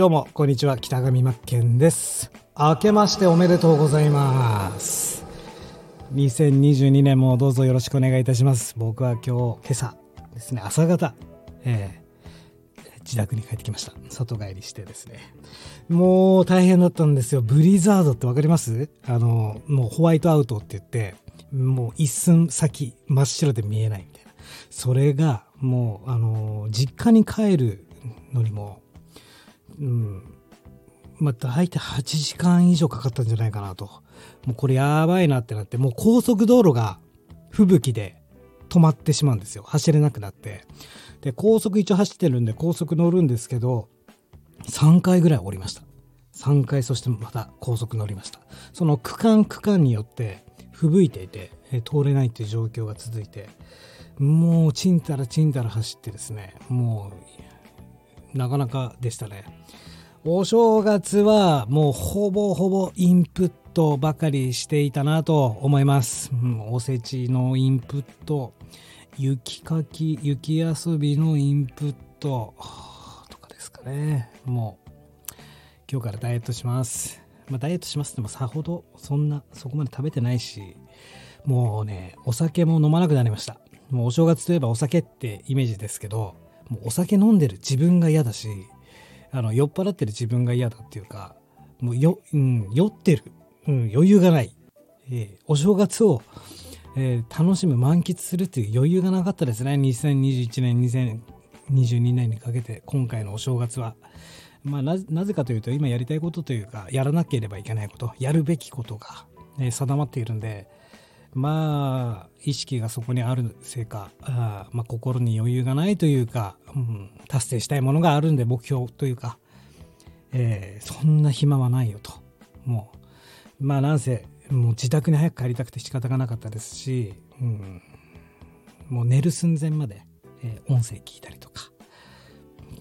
どうも、こんにちは。北上真剣です。明けましておめでとうございます。2022年もどうぞよろしくお願いいたします。僕は今日、今朝ですね、朝方、えー、自宅に帰ってきました。外帰りしてですね。もう大変だったんですよ。ブリザードってわかります？あの、もうホワイトアウトって言って、もう一寸先真っ白で見えないみたいな。それが、もう、あの、実家に帰るのにも、うん、まあ、大体8時間以上かかったんじゃないかなと。もうこれやばいなってなって、もう高速道路が吹雪で止まってしまうんですよ。走れなくなって。で、高速一応走ってるんで高速乗るんですけど、3回ぐらい降りました。3回、そしてまた高速乗りました。その区間区間によって吹雪いていて、通れないっていう状況が続いて、もうちんたらちんたら走ってですね、もうなかなかでしたね。お正月はもうほぼほぼインプットばかりしていたなと思います。うん、おせちのインプット、雪かき、雪遊びのインプットとかですかね。もう今日からダイエットします。まあ、ダイエットしますってもさほどそんなそこまで食べてないし、もうね、お酒も飲まなくなりました。もうお正月といえばお酒ってイメージですけど、もうお酒飲んでる自分が嫌だしあの酔っ払ってる自分が嫌だっていうかもうよ、うん、酔ってる、うん、余裕がない、えー、お正月を、えー、楽しむ満喫するっていう余裕がなかったですね。2021年2022年にかけて今回のお正月は。まあ、なぜかというと今やりたいことというかやらなければいけないことやるべきことが、え定まっているんでまあ意識がそこにあるせいかあ、まあ、心に余裕がないというか、うん、達成したいものがあるんで目標というか、えー、そんな暇はないよと。もうまあなんせもう自宅に早く帰りたくて仕方がなかったですし、うん、もう寝る寸前まで、えー、音声聞いたりとか、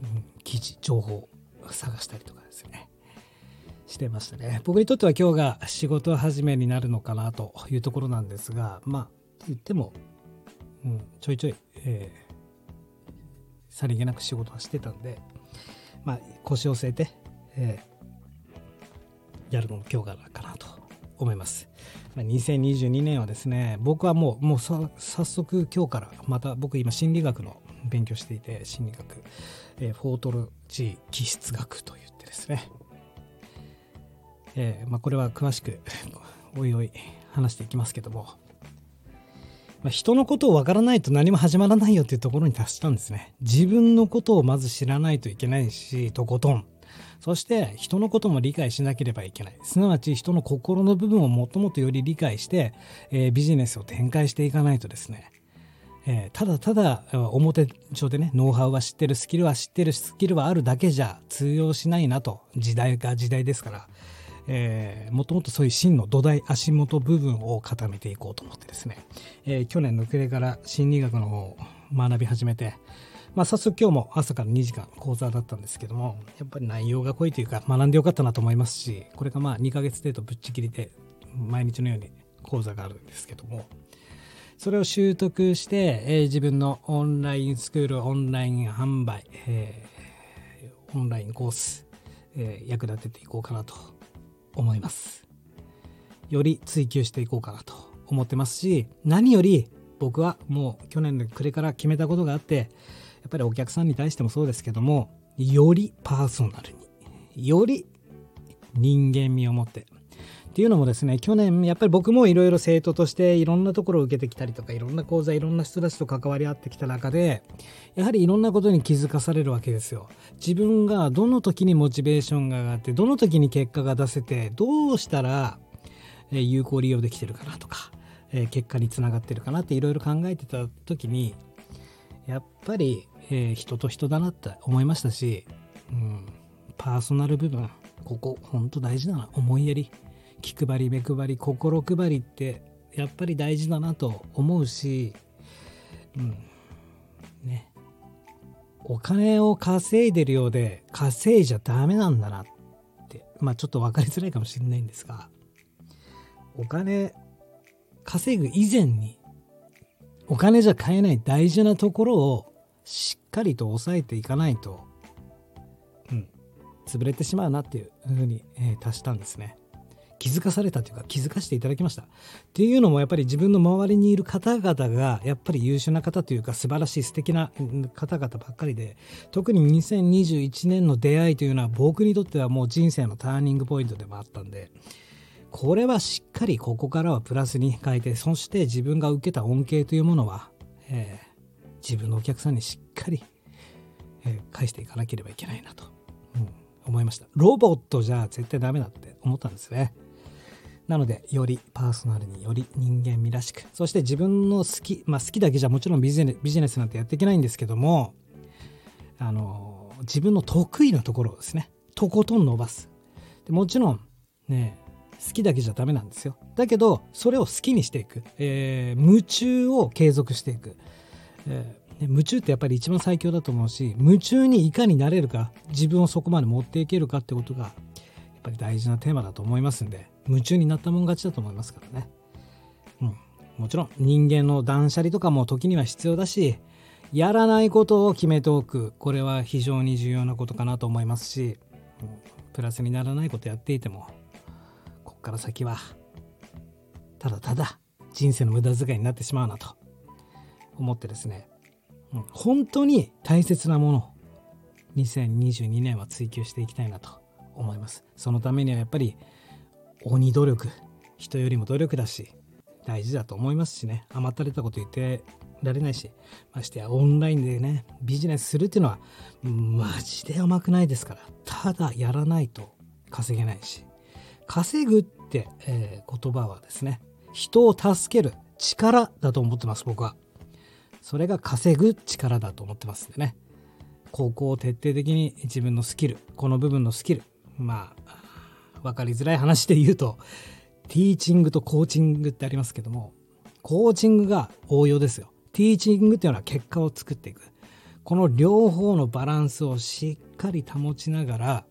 うん、記事情報探したりとかですね。してましたね。僕にとっては今日が仕事始めになるのかなというところなんですが、まあ、言っても、うん、ちょいちょい、えー、さりげなく仕事はしてたんで、まあ、腰を据えて、えー、やるのも今日からかなと思います。2022年はですね、僕はもう、もう早速今日からまた僕今心理学の勉強していて、心理学、えー、フォートロジー気質学といってですね、えー、まあ、これは詳しく おいおい話していきますけども、まあ、人のことをわからないと何も始まらないよっていうところに達したんですね。自分のことをまず知らないといけないし、とことん。そして人のことも理解しなければいけない。すなわち人の心の部分をもともとより理解して、えー、ビジネスを展開していかないとですね、えー、ただただ表上でね、ノウハウは知ってる、スキルは知ってる、スキルはあるだけじゃ通用しないなと、時代が時代ですから、えー、もともとそういう真の土台足元部分を固めていこうと思ってですね、えー、去年の暮れから心理学の方を学び始めて、まあ、早速今日も朝から2時間講座だったんですけどもやっぱり内容が濃いというか学んでよかったなと思いますしこれがまあ2ヶ月程度ぶっちぎりで毎日のように講座があるんですけどもそれを習得して、えー、自分のオンラインスクールオンライン販売、えー、オンラインコース、えー、役立てていこうかなと思います。より追求していこうかなと思ってますし、何より僕はもう去年の暮れから決めたことがあって、やっぱりお客さんに対してもそうですけども、よりパーソナルに、より人間味を持って、っていうのもですね、去年やっぱり僕もいろいろ生徒としていろんなところを受けてきたりとか、いろんな講座、いろんな人たちと関わり合ってきた中で、やはりいろんなことに気づかされるわけですよ。自分がどの時にモチベーションが上がって、どの時に結果が出せて、どうしたら有効利用できてるかなとか、結果につながってるかなっていろいろ考えてた時に、やっぱり、人と人だなって思いましたし、うん、パーソナル部分、ここ、本当大事だな。思いやり。気配り目配り心配りってやっぱり大事だなと思うし、うん。ね、お金を稼いでるようで稼いじゃダメなんだなって。まあちょっと分かりづらいかもしれないんですが。お金稼ぐ以前にお金じゃ買えない大事なところをしっかりと抑えていかないと、うん、潰れてしまうなっていうふうに、えー、達したんですね。気づかされたというか気づかせていただきました。っていうのもやっぱり自分の周りにいる方々がやっぱり優秀な方というか素晴らしい素敵な方々ばっかりで特に2021年の出会いというのは僕にとってはもう人生のターニングポイントでもあったんでこれはしっかりここからはプラスに変えてそして自分が受けた恩恵というものは、えー、自分のお客さんにしっかり、えー、返していかなければいけないなと、うん、思いましたロボットじゃ絶対ダメだって思ったんですねなので、よりパーソナルにより人間味らしく、そして自分の好き、まあ好きだけじゃもちろんビジネビジネスなんてやっていけないんですけども、あの、自分の得意なところをですね、とことん伸ばす。でもちろん、ね、好きだけじゃダメなんですよ。だけど、それを好きにしていく。えー、夢中を継続していく。えー夢中ってやっぱり一番最強だと思うし夢中にいかになれるか自分をそこまで持っていけるかってことがやっぱり大事なテーマだと思いますんで夢中になったもん勝ちだと思いますからね。うん。もちろん人間の断捨離とかも時には必要だし、やらないことを決めておく。これは非常に重要なことかなと思いますし、プラスにならないことやっていても、こっから先は、ただただ人生の無駄遣いになってしまうなと思ってですね、うん、本当に大切なもの、2022年は追求していきたいなと思います。そのためにはやっぱり鬼努力。人よりも努力だし大事だと思いますしね。甘ったれたこと言ってられないし。ましてやオンラインでねビジネスするっていうのはマジで甘くないですから。ただやらないと稼げないし。稼ぐって、えー、言葉はですね人を助ける力だと思ってます僕は。それが稼ぐ力だと思ってますんでね。ここを徹底的に自分のスキルこの部分のスキルまあ分かりづらい話で言うとティーチングとコーチングってありますけどもコーチングが応用ですよ。ティーチングっていうのは結果を作っていく。この両方のバランスをしっかり保ちながら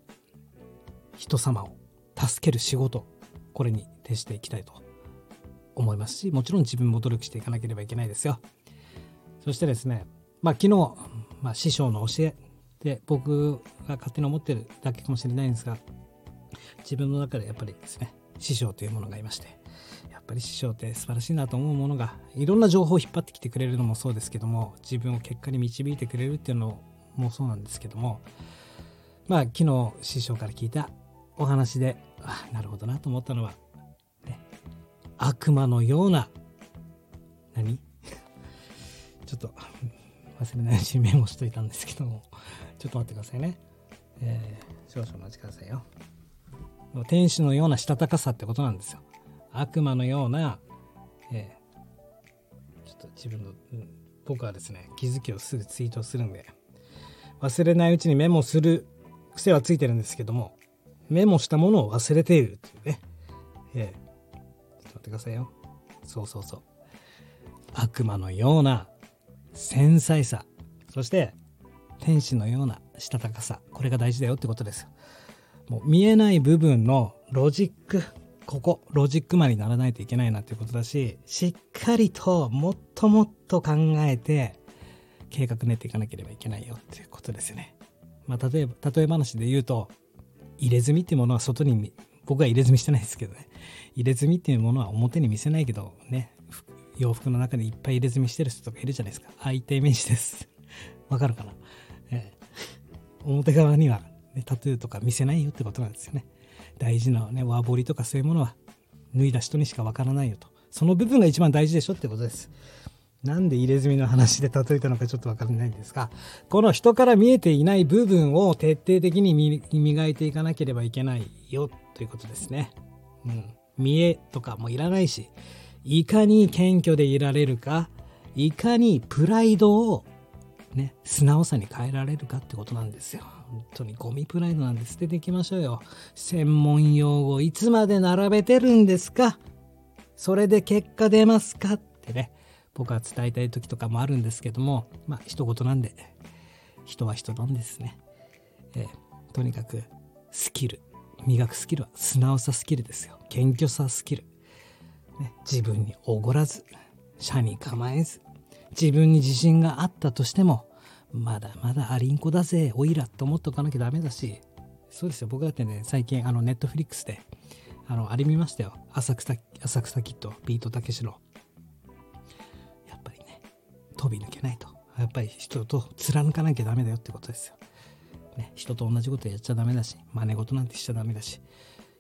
人様を助ける仕事これに徹していきたいと思いますしもちろん自分も努力していかなければいけないですよ。そしてですねまあ昨日、まあ、師匠の教えで僕が勝手に思ってるだけかもしれないんですが自分の中でやっぱりですね師匠というものがいましてやっぱり師匠って素晴らしいなと思うものがいろんな情報を引っ張ってきてくれるのもそうですけども自分を結果に導いてくれるっていうのもそうなんですけどもまあ昨日師匠から聞いたお話であなるほどなと思ったのは、ね、悪魔のような何？ちょっと忘れないうにメモしといたんですけどもちょっと待ってくださいね、えー、少々お待ちくださいよ。天使のようなしたたかさってことなんですよ。悪魔のような、えー、ちょっと自分の、うん、僕はですね、気づきをすぐツイートするんで、忘れないうちにメモする癖はついてるんですけども、メモしたものを忘れているっていうね。えー、ちょっと待ってくださいよ。そうそうそう。悪魔のような繊細さ、そして天使のようなしたたかさ、これが大事だよってことですよ。もう見えない部分のロジックここロジックマンにならないといけないなっていうことだししっかりともっともっと考えて計画練っていかなければいけないよっていうことですよね。まあ、例えば例え話で言うと入れ墨っていうものは外に僕は入れ墨してないですけどね。入れ墨っていうものは表に見せないけどね洋服の中にいっぱい入れ墨してる人とかいるじゃないですか。ああいったイメージです。わかるかな、えー、表側にはね、タトゥーとか見せないよってことなんですよね。大事なね、ワーボリとかそういうものは脱いだ人にしかわからないよと。その部分が一番大事でしょってことです。なんで入れ墨の話で例えたのかちょっとわからないんですが、この人から見えていない部分を徹底的に磨いていかなければいけないよということですね。うん。見えとかもいらないし、いかに謙虚でいられるか、いかにプライドをね、素直さに変えられるかってことなんですよ。本当にゴミプライドなんで捨てていきましょうよ。専門用語いつまで並べてるんですか？それで結果出ますか？ってね、僕は伝えたい時とかもあるんですけども、まあ一言なんで、人は人なんですね。えー、とにかくスキル、磨くスキルは素直さスキルですよ。謙虚さスキル。ね、自分におごらず、斜に構えず、自分に自信があったとしても、まだまだアリンコだぜ、おいらって思っておかなきゃダメだし、そうですよ。僕だってね、最近、あの、 Netflix で、あの、あれ見ましたよ。浅草、浅草キッド、ビートたけしの。やっぱりね、飛び抜けないと。やっぱり人と貫かなきゃダメだよってことですよ。ね、人と同じことやっちゃダメだし、真似事なんてしちゃダメだし、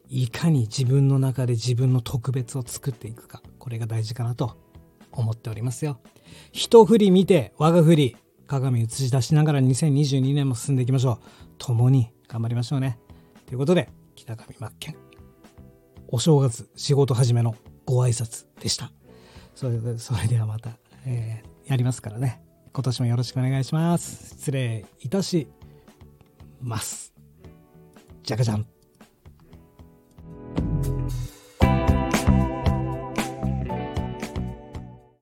いかに自分の中で自分の特別を作っていくか、これが大事かなと思っておりますよ。一振り見て、我が振り、鏡映し出しながら2022年も進んでいきましょう。共に頑張りましょうね。ということで、北上真剣。お正月仕事始めのご挨拶でした。それでそれではまた、えー、やりますからね。今年もよろしくお願いします。失礼いたします。じゃかじゃん。